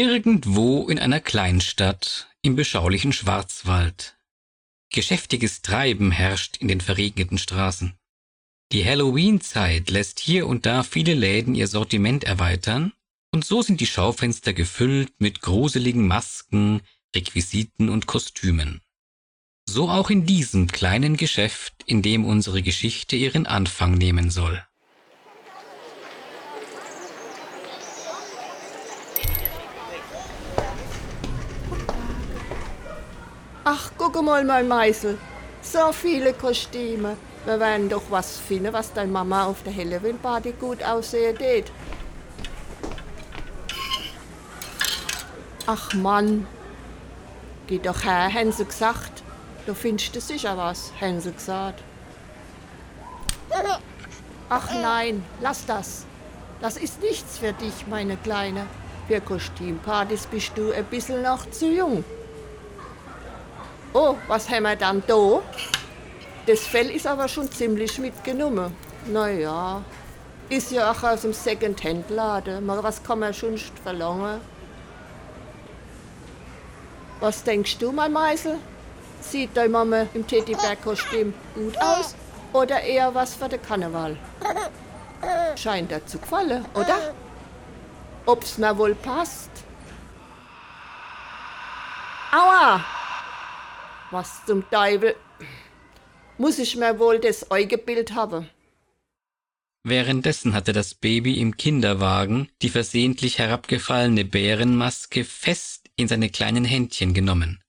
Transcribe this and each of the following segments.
Irgendwo in einer Kleinstadt im beschaulichen Schwarzwald. Geschäftiges Treiben herrscht in den verregneten Straßen. Die Halloween-Zeit lässt hier und da viele Läden ihr Sortiment erweitern, und so sind die Schaufenster gefüllt mit gruseligen Masken, Requisiten und Kostümen. So auch in diesem kleinen Geschäft, in dem unsere Geschichte ihren Anfang nehmen soll. Ach, guck mal, mein Meißel. So viele Kostüme. Wir werden doch was finden, was deine Mama auf der Halloween-Party gut aussehen tät. Ach Mann. Geh doch her, haben sie gesagt. Du findest du sicher was, haben sie gesagt. Ach nein, lass das. Das ist nichts für dich, meine Kleine. Für Kostümpartys bist du ein bisschen noch zu jung. Oh, was haben wir dann da? Das Fell ist aber schon ziemlich mitgenommen. Naja, ist ja auch aus dem Second-Hand-Laden. Mal was kann man schon verlangen? Was denkst du, mein Meisel? Sieht deine Mama im Teddybär-Kostüm gut aus oder eher was für den Karneval? Scheint dir zu gefallen, oder? Ob's mir wohl passt? Aua! Was zum Teufel? Muss ich mir wohl das Augebild haben? Währenddessen hatte das Baby im Kinderwagen die versehentlich herabgefallene Bärenmaske fest in seine kleinen Händchen genommen.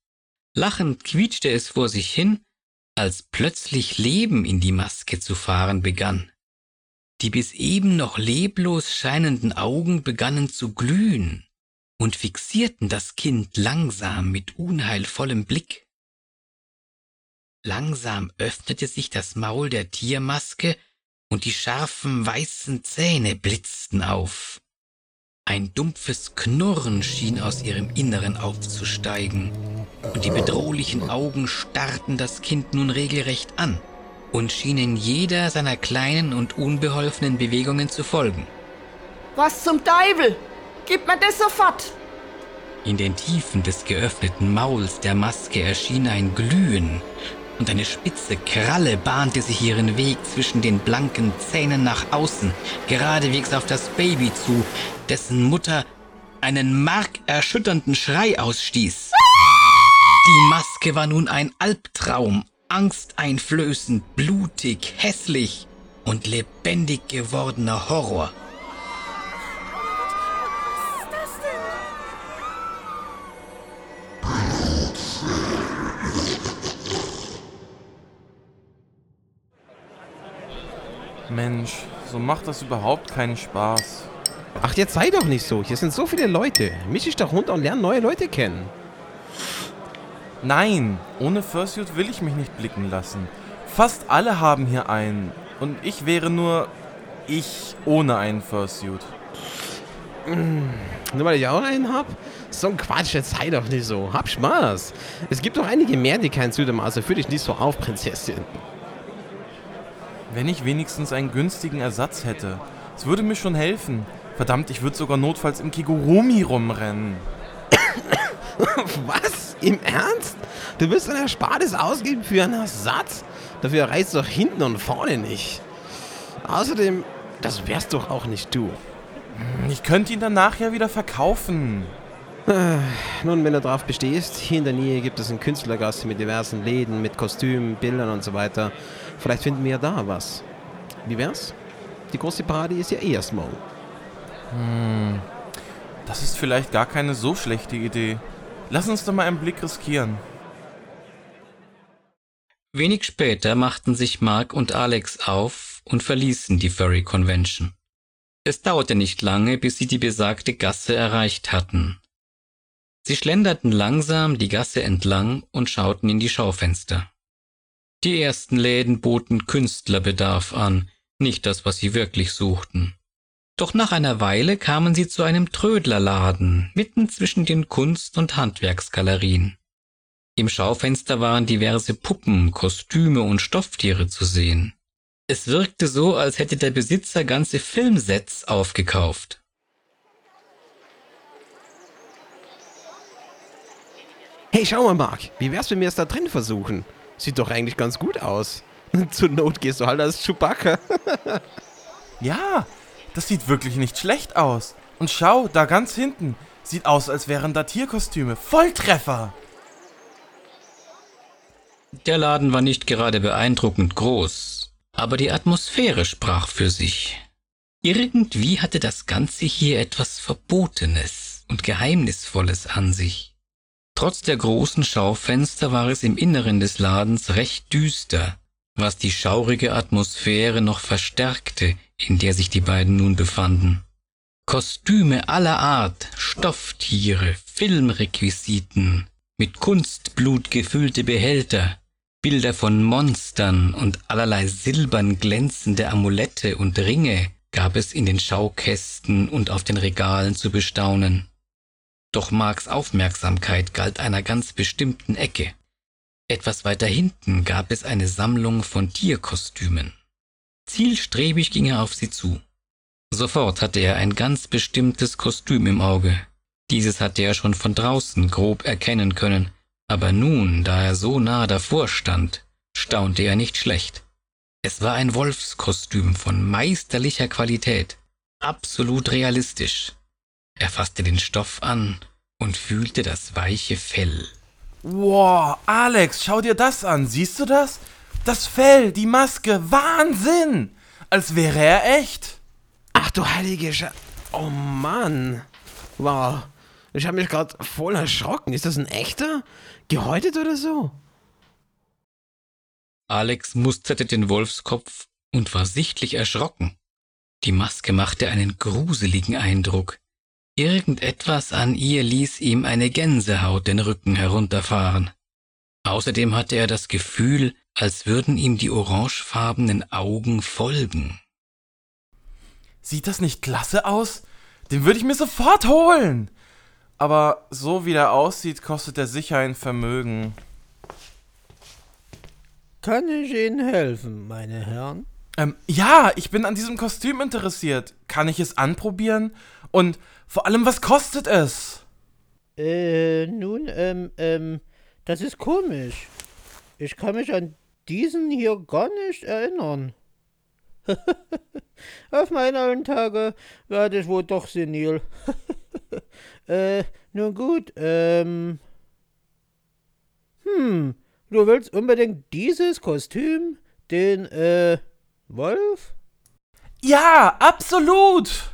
Lachend quietschte es vor sich hin, als plötzlich Leben in die Maske zu fahren begann. Die bis eben noch leblos scheinenden Augen begannen zu glühen und fixierten das Kind langsam mit unheilvollem Blick. Langsam öffnete sich das Maul der Tiermaske und die scharfen weißen Zähne blitzten auf. Ein dumpfes Knurren schien aus ihrem Inneren aufzusteigen, und die bedrohlichen Augen starrten das Kind nun regelrecht an und schienen jeder seiner kleinen und unbeholfenen Bewegungen zu folgen. Was zum Teufel? Gib mir das sofort! In den Tiefen des geöffneten Mauls der Maske erschien ein Glühen, und eine spitze Kralle bahnte sich ihren Weg zwischen den blanken Zähnen nach außen, geradewegs auf das Baby zu, dessen Mutter einen markerschütternden Schrei ausstieß. Die Maske war nun ein Albtraum, angsteinflößend, blutig, hässlich und lebendig gewordener Horror. Mensch, so macht das überhaupt keinen Spaß. Ach, jetzt sei doch nicht so. Hier sind so viele Leute. Misch dich doch runter und lerne neue Leute kennen. Nein, ohne Fursuit will ich mich nicht blicken lassen. Fast alle haben hier einen. Und ich wäre nur ich ohne einen Fursuit. Nur weil ich auch einen hab? So ein Quatsch, jetzt sei doch nicht so. Hab Spaß. Es gibt doch einige mehr, die keinen Suit haben, also fühl dich nicht so auf, Prinzessin. Wenn ich wenigstens einen günstigen Ersatz hätte. Es würde mir schon helfen. Verdammt, ich würde sogar notfalls im Kigurumi rumrennen. Was? Im Ernst? Du willst ein Erspartes ausgeben für einen Ersatz? Dafür reißt doch hinten und vorne nicht. Außerdem, das wärst doch auch nicht du. Ich könnte ihn danach ja wieder verkaufen. Nun, wenn du darauf bestehst, hier in der Nähe gibt es eine Künstlergasse mit diversen Läden, mit Kostümen, Bildern und so weiter. Vielleicht finden wir ja da was. Wie wär's? Die große Party ist ja eh erst morgen. Hm, das ist vielleicht gar keine so schlechte Idee. Lass uns doch mal einen Blick riskieren. Wenig später machten sich Mark und Alex auf und verließen die Furry Convention. Es dauerte nicht lange, bis sie die besagte Gasse erreicht hatten. Sie schlenderten langsam die Gasse entlang und schauten in die Schaufenster. Die ersten Läden boten Künstlerbedarf an, nicht das, was sie wirklich suchten. Doch nach einer Weile kamen sie zu einem Trödlerladen, mitten zwischen den Kunst- und Handwerksgalerien. Im Schaufenster waren diverse Puppen, Kostüme und Stofftiere zu sehen. Es wirkte so, als hätte der Besitzer ganze Filmsets aufgekauft. Hey, schau mal, Marc, wie wär's, wenn wir es da drin versuchen? Sieht doch eigentlich ganz gut aus. Zur Not gehst du halt als Chewbacca. Ja, das sieht wirklich nicht schlecht aus. Und schau, da ganz hinten. Sieht aus, als wären da Tierkostüme. Volltreffer! Der Laden war nicht gerade beeindruckend groß, aber die Atmosphäre sprach für sich. Irgendwie hatte das Ganze hier etwas Verbotenes und Geheimnisvolles an sich. Trotz der großen Schaufenster war es im Inneren des Ladens recht düster, was die schaurige Atmosphäre noch verstärkte, in der sich die beiden nun befanden. Kostüme aller Art, Stofftiere, Filmrequisiten, mit Kunstblut gefüllte Behälter, Bilder von Monstern und allerlei silbern glänzende Amulette und Ringe gab es in den Schaukästen und auf den Regalen zu bestaunen. Doch Marks Aufmerksamkeit galt einer ganz bestimmten Ecke. Etwas weiter hinten gab es eine Sammlung von Tierkostümen. Zielstrebig ging er auf sie zu. Sofort hatte er ein ganz bestimmtes Kostüm im Auge. Dieses hatte er schon von draußen grob erkennen können, aber nun, da er so nah davor stand, staunte er nicht schlecht. Es war ein Wolfskostüm von meisterlicher Qualität, absolut realistisch. Er fasste den Stoff an und fühlte das weiche Fell. Wow, Alex, schau dir das an. Siehst du das? Das Fell, die Maske, Wahnsinn! Als wäre er echt. Ach du heilige Sche... Oh Mann. Wow. Ich habe mich gerade voll erschrocken. Ist das ein echter? Gehäutet oder so? Alex musterte den Wolfskopf und war sichtlich erschrocken. Die Maske machte einen gruseligen Eindruck. Irgendetwas an ihr ließ ihm eine Gänsehaut den Rücken herunterfahren. Außerdem hatte er das Gefühl, als würden ihm die orangefarbenen Augen folgen. Sieht das nicht klasse aus? Den würde ich mir sofort holen. Aber so wie der aussieht, kostet er sicher ein Vermögen. Kann ich Ihnen helfen, meine Herren? Ähm, ja, ich bin an diesem Kostüm interessiert. Kann ich es anprobieren? Und vor allem, was kostet es? Äh, nun, ähm, ähm, das ist komisch. Ich kann mich an diesen hier gar nicht erinnern. Auf meine alten Tage werde ich wohl doch senil. äh, nun gut, ähm. Hm, du willst unbedingt dieses Kostüm? Den, äh, Wolf? Ja, absolut!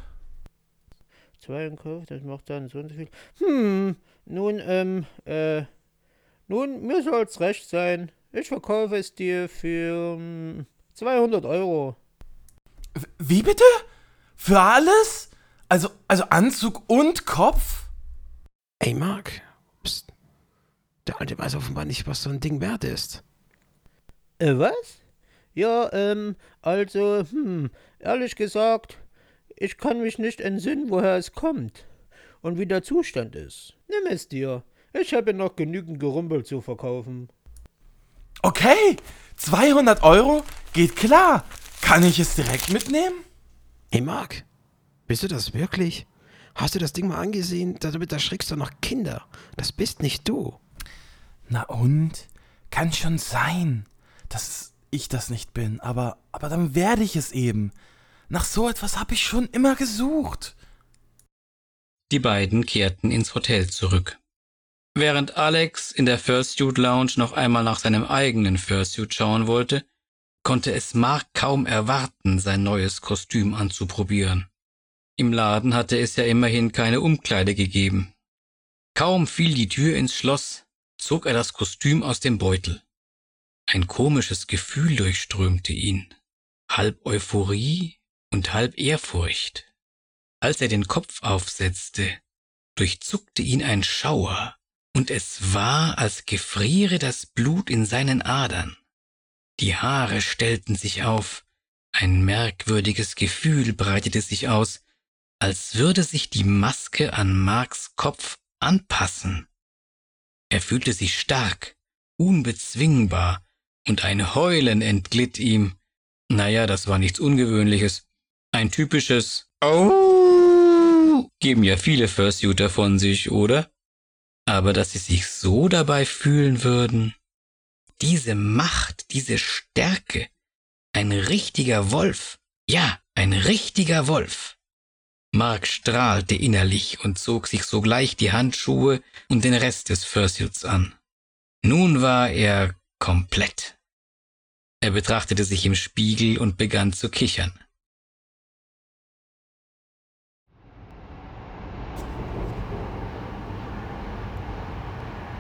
Zwei im Kopf, das macht dann so und so viel. Hm, nun, ähm, äh, nun, mir soll's recht sein. Ich verkaufe es dir für ähm, 200 Euro. Wie bitte? Für alles? Also, also Anzug und Kopf? Ey, Marc. Psst. Der Alte weiß offenbar nicht, was so ein Ding wert ist. Äh, was? Ja, ähm, also, hm, ehrlich gesagt, ich kann mich nicht entsinnen, woher es kommt und wie der Zustand ist. Nimm es dir. Ich habe noch genügend Gerümpel zu verkaufen. Okay, 200 Euro? Geht klar. Kann ich es direkt mitnehmen? Hey, Marc. Bist du das wirklich? Hast du das Ding mal angesehen? Damit erschrickst du noch Kinder. Das bist nicht du. Na und? Kann schon sein, dass ich das nicht bin, aber, aber dann werde ich es eben. Nach so etwas habe ich schon immer gesucht. Die beiden kehrten ins Hotel zurück. Während Alex in der Fursuit Lounge noch einmal nach seinem eigenen Fursuit schauen wollte, konnte es Mark kaum erwarten, sein neues Kostüm anzuprobieren. Im Laden hatte es ja immerhin keine Umkleide gegeben. Kaum fiel die Tür ins Schloss, zog er das Kostüm aus dem Beutel. Ein komisches Gefühl durchströmte ihn, halb Euphorie und halb Ehrfurcht. Als er den Kopf aufsetzte, durchzuckte ihn ein Schauer, und es war, als gefriere das Blut in seinen Adern. Die Haare stellten sich auf, ein merkwürdiges Gefühl breitete sich aus, als würde sich die Maske an Marks Kopf anpassen. Er fühlte sich stark, unbezwingbar, und ein Heulen entglitt ihm. Naja, das war nichts Ungewöhnliches. Ein typisches Au geben ja viele Fursuiter von sich, oder? Aber dass sie sich so dabei fühlen würden, diese Macht, diese Stärke, ein richtiger Wolf, ja, ein richtiger Wolf. Mark strahlte innerlich und zog sich sogleich die Handschuhe und den Rest des Fursuits an. Nun war er komplett. Er betrachtete sich im Spiegel und begann zu kichern.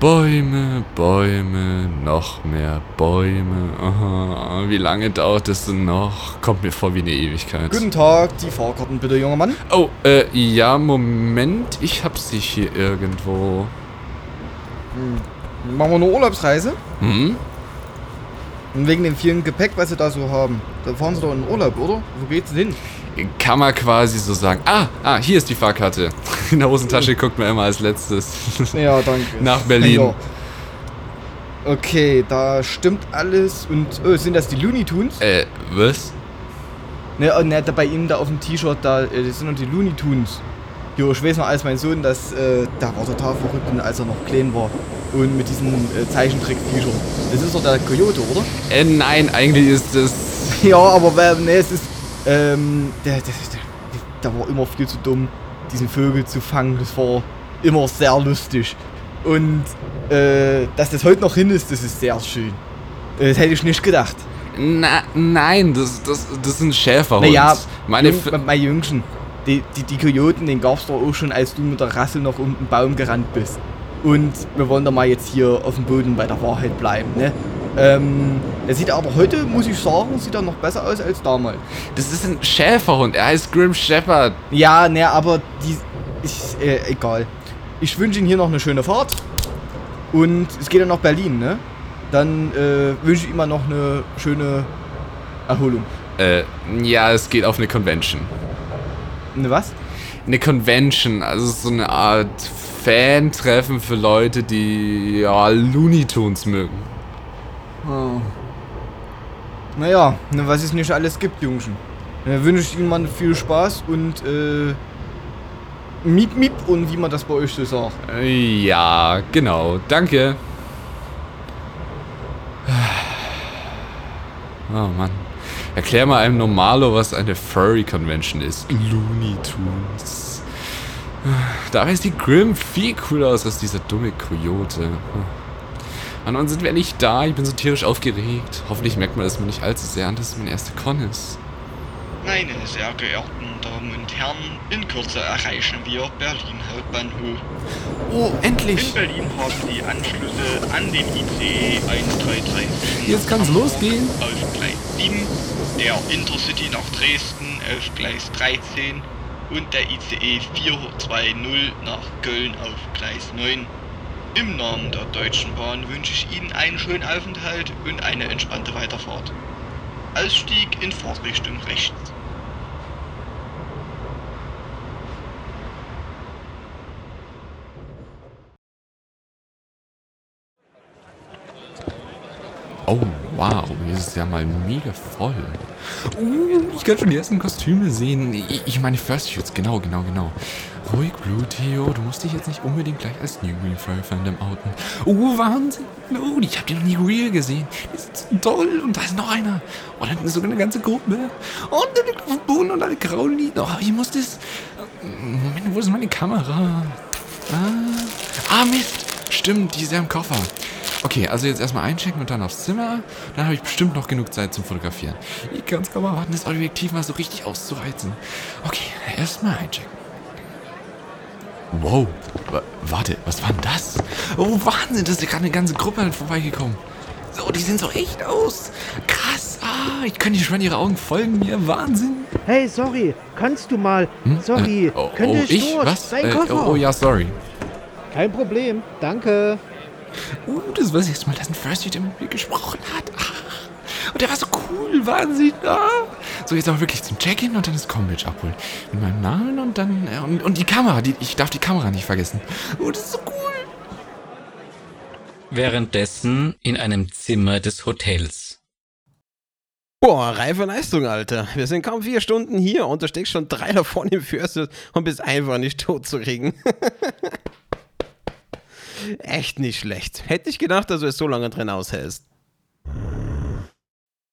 Bäume, Bäume, noch mehr Bäume. Aha, wie lange dauert es denn noch? Kommt mir vor wie eine Ewigkeit. Guten Tag, die Fahrkarten bitte, junger Mann. Oh, äh, ja, Moment. Ich hab sie hier irgendwo. Machen wir eine Urlaubsreise? Hm? Und wegen dem vielen Gepäck, was Sie da so haben. Da fahren Sie doch in Urlaub, oder? Wo geht's denn hin? Kann man quasi so sagen. Ah, ah, hier ist die Fahrkarte. In der Hosentasche guckt man immer als letztes. Ja, danke. Nach Berlin. Ja. Okay, da stimmt alles. Und, oh, sind das die Looney Tunes? Äh, was? Ne, oh, ne, da bei Ihnen da auf dem T-Shirt, da äh, das sind noch die Looney Tunes. Jo, ich weiß noch, als mein Sohn, das, äh, da war total verrückt, und als er noch klein war. Und mit diesen äh, Zeichentrick-T-Shirt. Das ist doch der Coyote, oder? Äh, nein, eigentlich ist es. Ja, aber wer- ne, es ist. Ähm, der, der, der, der war immer viel zu dumm, diesen Vögel zu fangen. Das war immer sehr lustig. Und äh, dass das heute noch hin ist, das ist sehr schön. Äh, Das hätte ich nicht gedacht. Na, nein, das, das, das sind Schäferhund. Naja, meine. Jung, F mein Jüngchen, die, die, die Kojoten, den gab's doch auch schon, als du mit der Rassel noch um den Baum gerannt bist. Und wir wollen da mal jetzt hier auf dem Boden bei der Wahrheit bleiben, ne? Ähm, der sieht aber heute, muss ich sagen, sieht er noch besser aus als damals. das ist ein Schäferhund. Er heißt Grim Shepherd. Ja, ne, aber die ist äh, egal. Ich wünsche Ihnen hier noch eine schöne Fahrt. Und es geht ja nach Berlin, ne? Dann äh, wünsche ich ihm mal noch eine schöne Erholung. Äh, ja, es geht auf eine Convention. Ne, was? Eine Convention, also so eine Art Fan-Treffen für Leute, die ja Looney Tunes mögen. Oh. Naja, ne, was es nicht alles gibt, Jungschen. Dann wünsche ich Ihnen mal viel Spaß und äh. Miep, miep und wie man das bei euch so sagt. Äh, Ja, genau. Danke. Oh Mann. Erklär mal einem Normalo, was eine Furry Convention ist. Looney Tunes. Dabei sieht Grimm viel cooler aus als dieser dumme Coyote. Mann, wann sind wir nicht da? Ich bin so tierisch aufgeregt. Hoffentlich merkt man das mir nicht allzu sehr an, dass es mein erster Con ist. Meine sehr geehrten Damen und Herren, in Kürze erreichen wir Berlin Hauptbahnhof. Oh, In endlich! Berlin haben die Anschlüsse an den ICE 1337 Jetzt kann's losgehen. auf Gleis 7, der Intercity nach Dresden auf Gleis 13 und der ICE 420 nach Köln auf Gleis 9. Im Namen der Deutschen Bahn wünsche ich Ihnen einen schönen Aufenthalt und eine entspannte Weiterfahrt. Ausstieg in Fahrtrichtung rechts. Oh, wow, hier ist es ja mal mega voll. Uh, ich kann schon die ersten Kostüme sehen. Ich, meine Fursuits, genau, genau, genau. Ruhig, Blue Theo, du musst dich jetzt nicht unbedingt gleich als New Green Furry Fandom outen. Uh, Wahnsinn. Oh, ich hab die noch nie real gesehen. Die sind so toll. Und da ist noch einer. Oh, da hinten ist sogar eine ganze Gruppe. Und dem Boden und alle grauen liegen. Oh, ich muss das... Moment, wo ist meine Kamera? Ah, ah Mist. Stimmt, die ist ja im Koffer. Okay, also jetzt erstmal einchecken und dann aufs Zimmer. Dann habe ich bestimmt noch genug Zeit zum Fotografieren. Ich kann es kaum erwarten, das Objektiv mal so richtig auszureizen. Okay, erstmal einchecken. Wow, wa warte, was war denn das? Oh, Wahnsinn, da ist ja gerade eine ganze Gruppe an vorbeigekommen. So, die sehen so echt aus. Krass, ah, ich kann die schon ihre Augen folgen mir. Wahnsinn. Hey, sorry, kannst du mal? Sorry, Äh, oh, oh, ich durch? Was? Äh, oh, oh ja, sorry. Kein Problem, danke. Uh, das war das erste Mal, dass ein First der mit mir gesprochen hat. Ah. Und der war so cool, Wahnsinn. Ah. So, jetzt aber wirklich zum Check-in und dann das Combridge abholen. Mit meinem Namen und dann. äh, Und, und die Kamera, die, ich darf die Kamera nicht vergessen. Oh, das ist so cool. Währenddessen in einem Zimmer des Hotels. Boah, reife Leistung, Alter. Wir sind kaum vier Stunden hier und du steckst schon drei davon im Fürst und bist einfach nicht tot zu kriegen. Echt nicht schlecht. Hätte ich gedacht, dass du es so lange drin aushältst.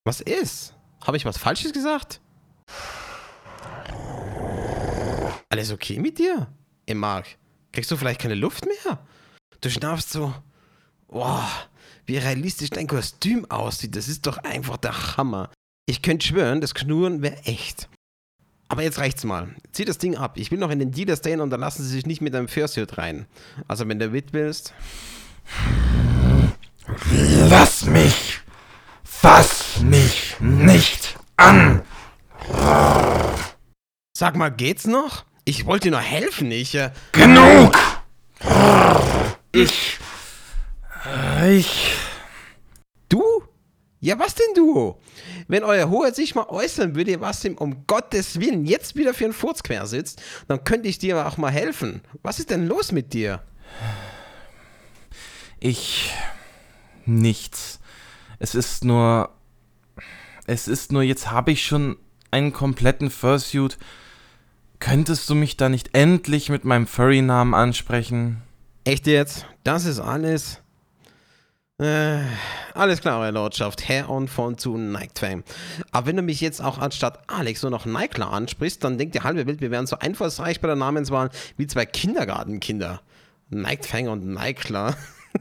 Was ist? Habe ich was Falsches gesagt? Alles okay mit dir? Ey, Marc, kriegst du vielleicht keine Luft mehr? Du schnaufst so. Boah, wie realistisch dein Kostüm aussieht. Das ist doch einfach der Hammer. Ich könnte schwören, das Knurren wäre echt. Aber jetzt reicht's mal. Zieh das Ding ab. Ich will noch in den Dealer stehen und dann lassen sie sich nicht mit einem Fursuit rein. Also wenn du mit willst. Lass mich! Fass mich nicht an! Sag mal, geht's noch? Ich wollte dir nur helfen, ich. Äh, Genug! Ich. Ich. Ja, was denn du? Wenn euer Hoheit sich mal äußern würde, was ihm um Gottes Willen jetzt wieder für einen Furz quer sitzt, dann könnte ich dir auch mal helfen. Was ist denn los mit dir? Ich. Nichts. Es ist nur. Es ist nur, jetzt habe ich schon einen kompletten Fursuit. Könntest du mich da nicht endlich mit meinem Furry-Namen ansprechen? Echt jetzt? Das ist alles? Äh, alles klar, Eure Lordschaft. Herr und von zu Nike-Fame. Aber wenn du mich jetzt auch anstatt Alex nur noch Nikler ansprichst, dann denkt die halbe Welt, wir wären so einfallsreich bei der Namenswahl wie zwei Kindergartenkinder. Nike-Fang und Nikler.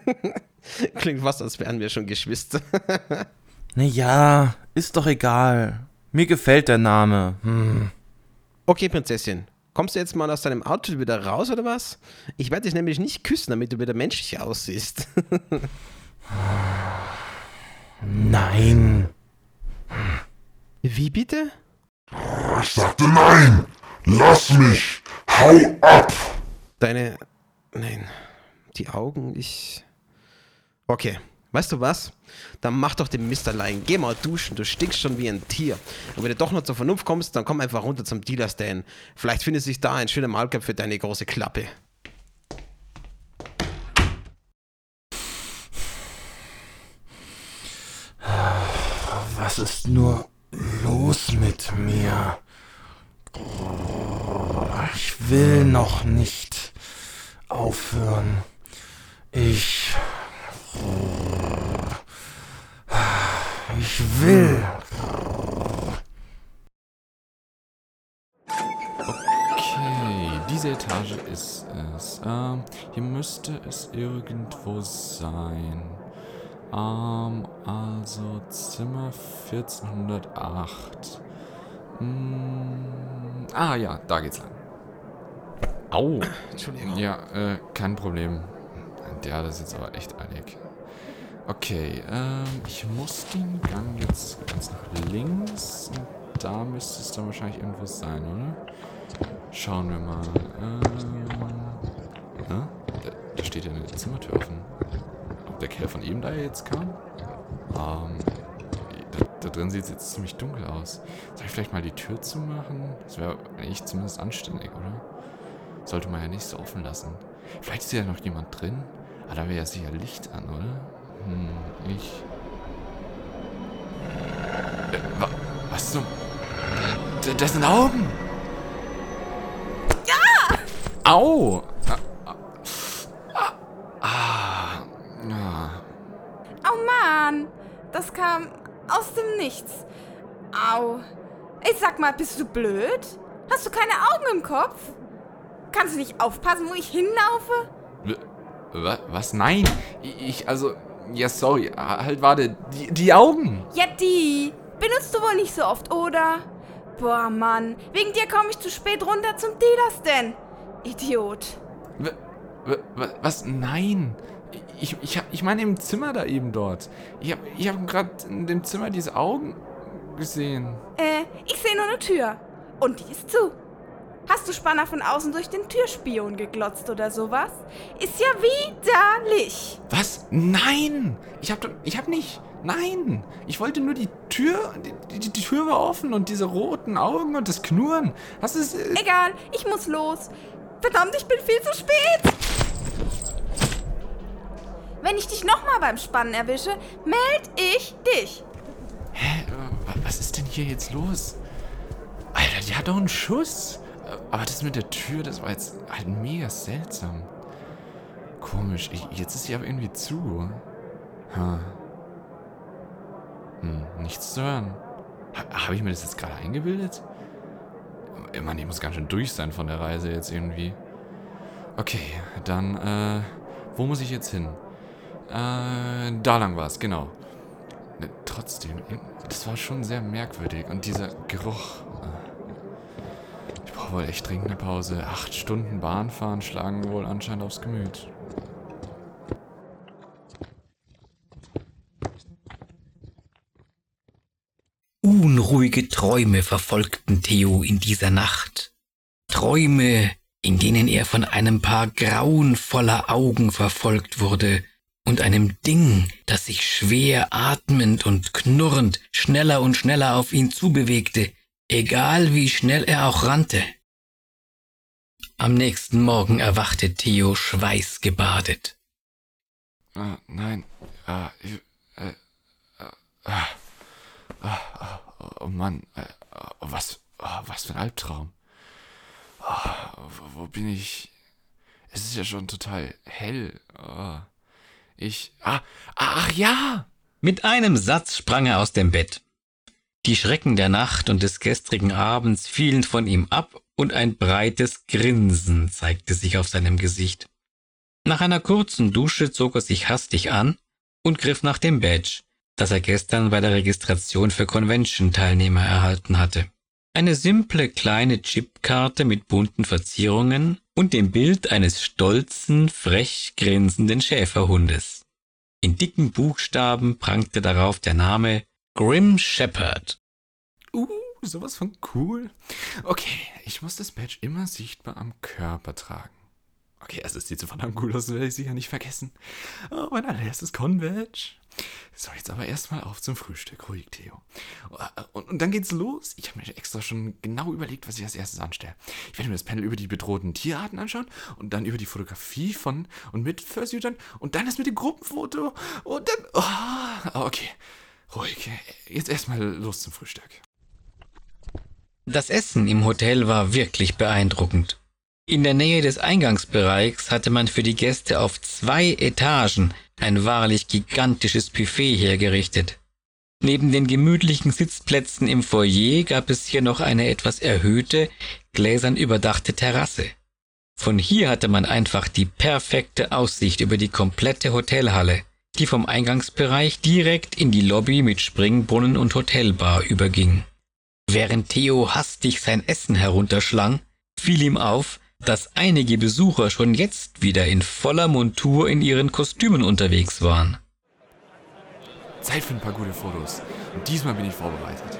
Klingt fast, als wären wir schon Geschwister. Naja, ist doch egal. Mir gefällt der Name. Hm. Okay, Prinzessin. Kommst du jetzt mal aus deinem Outfit wieder raus oder was? Ich werde dich nämlich nicht küssen, damit du wieder menschlich aussiehst. Nein. Wie bitte? Ich sagte nein! Lass mich! Hau ab! Deine. Nein. Die Augen, ich. Okay. Weißt du was? Dann mach doch den Mr. Lion. Geh mal duschen, du stinkst schon wie ein Tier. Und wenn du doch noch zur Vernunft kommst, dann komm einfach runter zum Dealer-Stand. Vielleicht findet sich da ein schöner Malkopf für deine große Klappe. Was ist nur los mit mir? Ich will noch nicht aufhören. Ich. Ich will. Okay, diese Etage ist es. Ähm, hier müsste es irgendwo sein. Ähm, also Zimmer 1408. Hm, ah ja, da geht's lang. Au. Entschuldigung. Ja, äh, kein Problem. Der, das ist jetzt aber echt eilig. Okay, ähm, ich muss den Gang jetzt ganz nach links. Und da müsste es dann wahrscheinlich irgendwo sein, oder? Schauen wir mal. Ähm? Da, da steht ja eine Zimmertür offen. Der Kerl von eben da jetzt kam? Ähm, da, da drin sieht es jetzt ziemlich dunkel aus. Soll ich vielleicht mal die Tür zumachen? Das wäre eigentlich zumindest anständig, oder? Sollte man ja nicht so offen lassen. Vielleicht ist ja noch jemand drin. Ah, da wäre ja sicher Licht an, oder? Hm, ich. Äh, wa was zum. D das sind Augen! Ja! Au! Ah, ah, ah, ah. Oh Mann, das kam aus dem Nichts. Au. Ich sag mal, bist du blöd? Hast du keine Augen im Kopf? Kannst du nicht aufpassen, wo ich hinlaufe? Wa was? Nein! Ich, also. Ja, sorry. Halt, warte. Die, die Augen! Ja, die. Benutzt du wohl nicht so oft, oder? Boah, Mann. Wegen dir komme ich zu spät runter zum Dealer-Stand. Idiot. W w was? Nein! Ich, ich, ich meine im Zimmer da eben dort. Ich habe ich hab gerade in dem Zimmer diese Augen gesehen. Äh, ich sehe nur eine Tür. Und die ist zu. Hast du Spanner von außen durch den Türspion geglotzt oder sowas? Ist ja widerlich. Was? Nein! Ich hab, doch- ich hab nicht. Nein! Ich wollte nur die Tür. Die, die, die Tür war offen und diese roten Augen und das Knurren. Das ist. Äh, Egal, ich muss los. Verdammt, ich bin viel zu spät. Wenn ich dich nochmal beim Spannen erwische, meld ich dich. hä? Wa- Was ist denn hier jetzt los? Alter, die hat doch einen Schuss. Äh, Aber das mit der Tür, das war jetzt halt mega seltsam. Komisch. Ich, jetzt ist sie aber irgendwie zu. Hm. Hm, nichts zu hören. Ha, Habe ich mir das jetzt gerade eingebildet? Ich meine, ich muss ganz schön durch sein von der Reise jetzt irgendwie. Okay, dann, äh, wo muss ich jetzt hin? Äh, da lang war es, genau. Ne, trotzdem, das war schon sehr merkwürdig. Und dieser Geruch. Äh, ich brauche wohl echt dringend eine Pause. Acht Stunden Bahnfahren schlagen wohl anscheinend aufs Gemüt. Unruhige Träume verfolgten Theo in dieser Nacht. Träume, in denen er von einem Paar grauenvoller Augen verfolgt wurde und einem Ding, das sich schwer atmend und knurrend schneller und schneller auf ihn zubewegte, egal wie schnell er auch rannte. Am nächsten Morgen erwachte Theo schweißgebadet. Ah, nein. Ah, ich, äh, äh, ah, ah, ah, oh Mann. Äh, oh, was, oh, was für ein Albtraum. Oh, wo, wo bin ich? Es ist ja schon total hell. Oh. Ich. Ah, ach ja! Mit einem Satz sprang er aus dem Bett. Die Schrecken der Nacht und des gestrigen Abends fielen von ihm ab und ein breites Grinsen zeigte sich auf seinem Gesicht. Nach einer kurzen Dusche zog er sich hastig an und griff nach dem Badge, das er gestern bei der Registration für Convention-Teilnehmer erhalten hatte. Eine simple kleine Chipkarte mit bunten Verzierungen und dem Bild eines stolzen, frech grinsenden Schäferhundes. In dicken Buchstaben prangte darauf der Name Grim Shepherd. Uh, sowas von cool. Okay, ich muss das Badge immer sichtbar am Körper tragen. Okay, also es sieht so verdammt cool aus, das werde ich sicher nicht vergessen. Oh, mein allererstes Con-Badge. So, jetzt aber erstmal auf zum Frühstück. Ruhig, Theo. Und, und dann geht's los. Ich habe mir extra schon genau überlegt, was ich als erstes anstelle. Ich werde mir das Panel über die bedrohten Tierarten anschauen und dann über die Fotografie von und mit Fursuitern und dann das mit dem Gruppenfoto und dann. Oh, okay. Ruhig. Jetzt erstmal los zum Frühstück. Das Essen im Hotel war wirklich beeindruckend. In der Nähe des Eingangsbereichs hatte man für die Gäste auf zwei Etagen ein wahrlich gigantisches Buffet hergerichtet. Neben den gemütlichen Sitzplätzen im Foyer gab es hier noch eine etwas erhöhte, gläsern überdachte Terrasse. Von hier hatte man einfach die perfekte Aussicht über die komplette Hotelhalle, die vom Eingangsbereich direkt in die Lobby mit Springbrunnen und Hotelbar überging. Während Theo hastig sein Essen herunterschlang, fiel ihm auf, dass einige Besucher schon jetzt wieder in voller Montur in ihren Kostümen unterwegs waren. Zeit für ein paar gute Fotos. Und diesmal bin ich vorbereitet.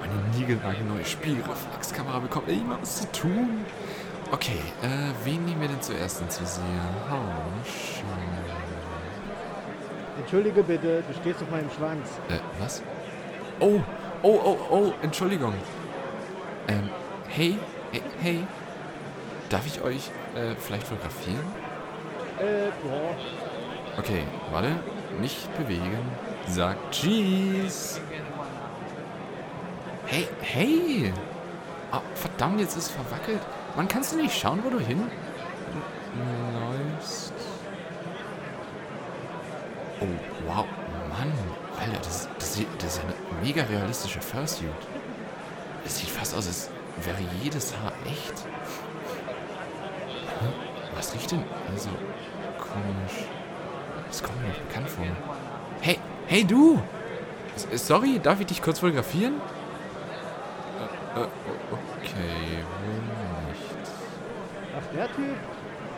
Meine niegelnagelneue neue Spiegelreflexkamera bekommt immer was zu tun. Okay, äh, wen nehmen wir denn zuerst ins Visier? Oh, schön. Entschuldige bitte, du stehst auf meinem Schwanz. Äh, was? Oh, oh, oh, oh, Entschuldigung. Ähm, hey, hey, hey. Darf ich euch äh, vielleicht fotografieren? Äh, boah. Okay, warte. Nicht bewegen. Sag Cheese. Hey, hey. Oh, verdammt, jetzt ist es verwackelt. Man kannst du nicht schauen, wo du hin läufst. Oh, wow. Mann. Alter, das, das, das ist eine mega realistische Fursuit. Es sieht fast aus, als wäre jedes Haar echt. Was riecht denn? Also, komisch. Das kommt mir nicht bekannt vor. Hey, hey du! S sorry, darf ich dich kurz fotografieren? Äh, äh, okay, wohl nicht. Ach, der Typ?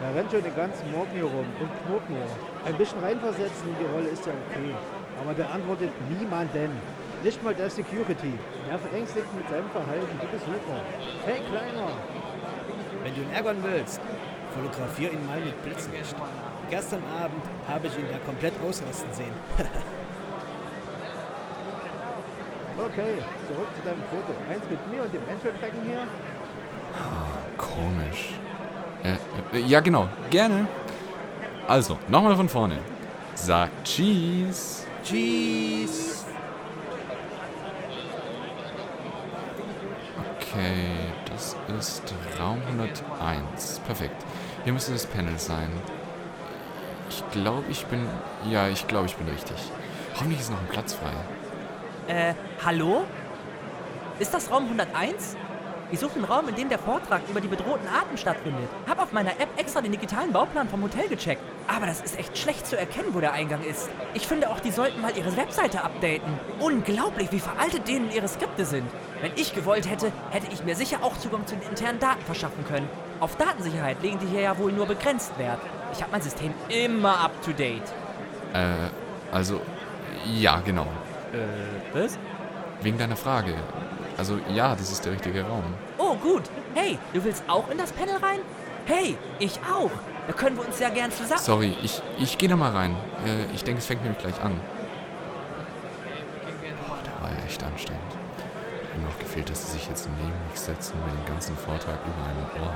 Der rennt schon den ganzen Morgen hier rum und knurrt nur. Ein bisschen reinversetzen in die Rolle ist ja okay. Aber der antwortet niemanden. Nicht mal der Security. Der verängstigt mit seinem Verhalten die Besucher. Hey, Kleiner! Wenn du ihn ärgern willst, fotografier ihn mal mit Blitzlicht. Gestern Abend habe ich ihn da komplett ausrasten sehen. okay, zurück zu deinem Foto. Eins mit mir und dem Menschenflecken hier? Komisch. Äh, äh, ja, genau. Gerne. Also, nochmal von vorne. Sag Cheese. Cheese. Okay, das ist Raum 101. Perfekt. Hier müsste das Panel sein. ich glaube, ich bin. Ja, ich glaube, ich bin richtig. Hoffentlich ist noch ein Platz frei. Äh, hallo? Ist das Raum 101? Ich suche einen Raum, in dem der Vortrag über die bedrohten Arten stattfindet. Hab auf meiner App extra den digitalen Bauplan vom Hotel gecheckt. Aber das ist echt schlecht zu erkennen, wo der Eingang ist. Ich finde auch, die sollten mal ihre Webseite updaten. Unglaublich, wie veraltet denen ihre Skripte sind. Wenn ich gewollt hätte, hätte ich mir sicher auch Zugang zu den internen Daten verschaffen können. Auf Datensicherheit legen die hier ja wohl nur begrenzt Wert. Ich habe mein System immer up to date. Äh, also. Ja, genau. Äh, was? Wegen deiner Frage. Also, ja, das ist der richtige Raum. Oh, gut. Hey, du willst auch in das Panel rein? Hey, ich auch. Da können wir uns ja gern zusammen. Sorry, ich, ich gehe da mal rein. Äh, ich denke, es fängt nämlich gleich an. Boah, der war ja echt anstrengend. Mir noch gefehlt, dass sie sich jetzt neben mich setzen und mir den ganzen Vortrag über ein Ohr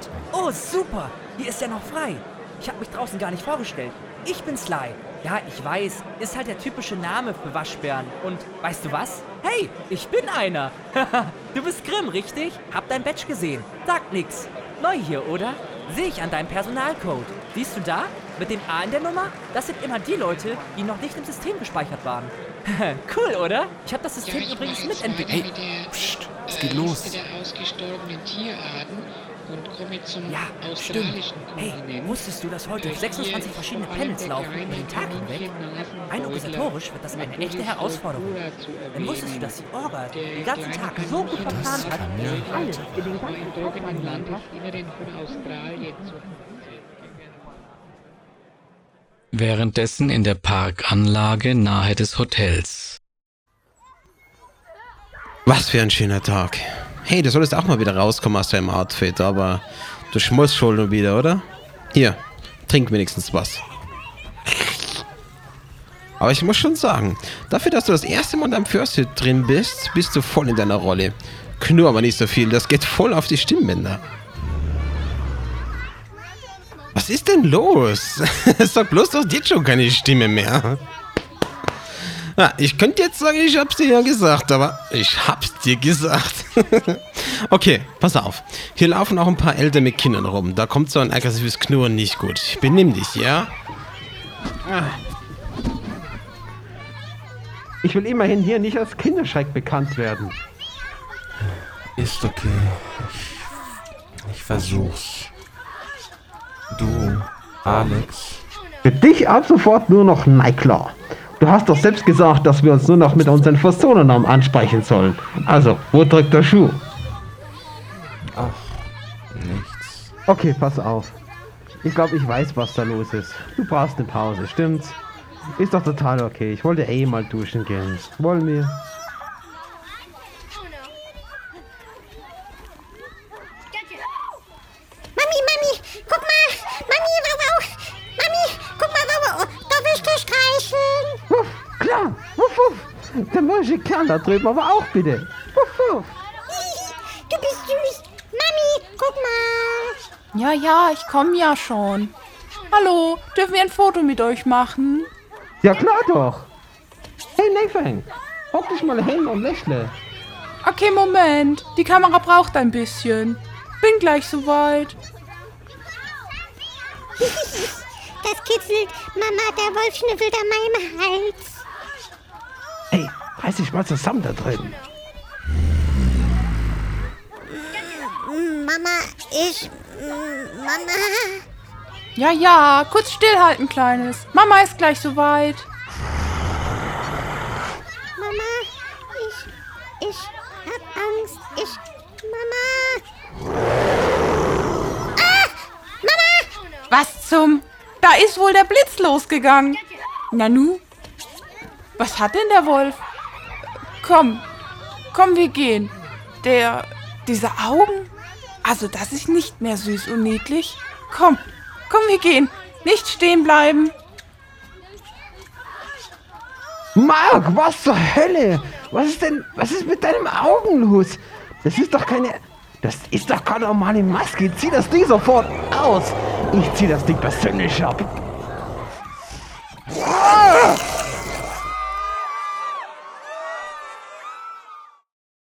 so. Oh, super. Hier ist ja noch frei. Ich habe mich draußen gar nicht vorgestellt. Ich bin Sly. Ja, ich weiß. Ist halt der typische Name für Waschbären. Und weißt du was? Hey, ich bin einer. du bist Grimm, richtig? Hab dein Badge gesehen. Sagt nix. Neu hier, oder? Sehe ich an deinem Personalcode. Siehst du da? Mit dem A in der Nummer? Das sind immer die Leute, die noch nicht im System gespeichert waren. cool, oder? Ich habe das System übrigens mitentwickelt. Hey, pst, es geht los. der ausgestorbenen Tierarten und komme zum Ja, stimmt. australischen Hey, Kontinent. wusstest du, dass heute 26 verschiedene Panels laufen über den Tag hinweg? Rein organisatorisch wird das eine echte Herausforderung. Dann wusstest du, dass die Orga den ganzen Tag so gut verplant hat, dass alles in den ganzen Tag Australien zu Währenddessen in der Parkanlage nahe des Hotels. Was für ein schöner Tag. Hey, du solltest auch mal wieder rauskommen aus deinem Outfit, aber du schmolzt schon wieder, oder? Hier, trink wenigstens was. Aber ich muss schon sagen, dafür, dass du das erste Mal in First Hit drin bist, bist du voll in deiner Rolle. Knurr aber nicht so viel, das geht voll auf die Stimmbänder. Was ist denn los? Sag bloß, du hast jetzt schon keine Stimme mehr. Ja, ich könnte jetzt sagen, ich hab's dir ja gesagt, aber ich hab's dir gesagt. okay, pass auf. Hier laufen auch ein paar Eltern mit Kindern rum. Da kommt so ein aggressives Knurren nicht gut. Benimm dich, ja? Ich will immerhin hier nicht als Kinderschreck bekannt werden. Ist okay. Ich, ich versuch's. Du, Alex. Für dich ab sofort nur noch Neiklar. Du hast doch selbst gesagt, dass wir uns nur noch mit unseren Personennamen ansprechen sollen. Also, wo drückt der Schuh? Ach, nichts. Okay, pass auf. Ich glaube, ich weiß, was da los ist. Du brauchst eine Pause, stimmt's? Ist doch total okay. Ich wollte eh mal duschen gehen. Wollen wir? Da drüben aber auch bitte! Wuff, wuff! Du bist süß! Mami, guck mal! Ja, ja, ich komme ja schon. Hallo, dürfen wir ein Foto mit euch machen? Ja, klar doch! Hey, Nathan! Hock dich mal hin und lächle! Okay, Moment. Die Kamera braucht ein bisschen. Bin gleich soweit. Das kitzelt. Mama, der Wolf schnüffelt an meinem Hals. Reiß dich mal zusammen da drüben! Mama, ich. Mama. Ja, ja, kurz stillhalten, Kleines. Mama ist gleich soweit. Mama, ich. Ich hab Angst. Ich. Mama. Ah! Mama! Was zum... Da ist wohl der Blitz losgegangen. Nanu? Was hat denn der Wolf? Komm, komm, wir gehen. Der... Diese Augen? Also, das ist nicht mehr süß und niedlich. Komm, komm, wir gehen. Nicht stehen bleiben. Mark, was zur Hölle? Was ist denn, was ist mit deinem Augen los? Das ist doch keine, das ist doch keine normale Maske. Zieh das Ding sofort aus. Ich zieh das Ding persönlich ab.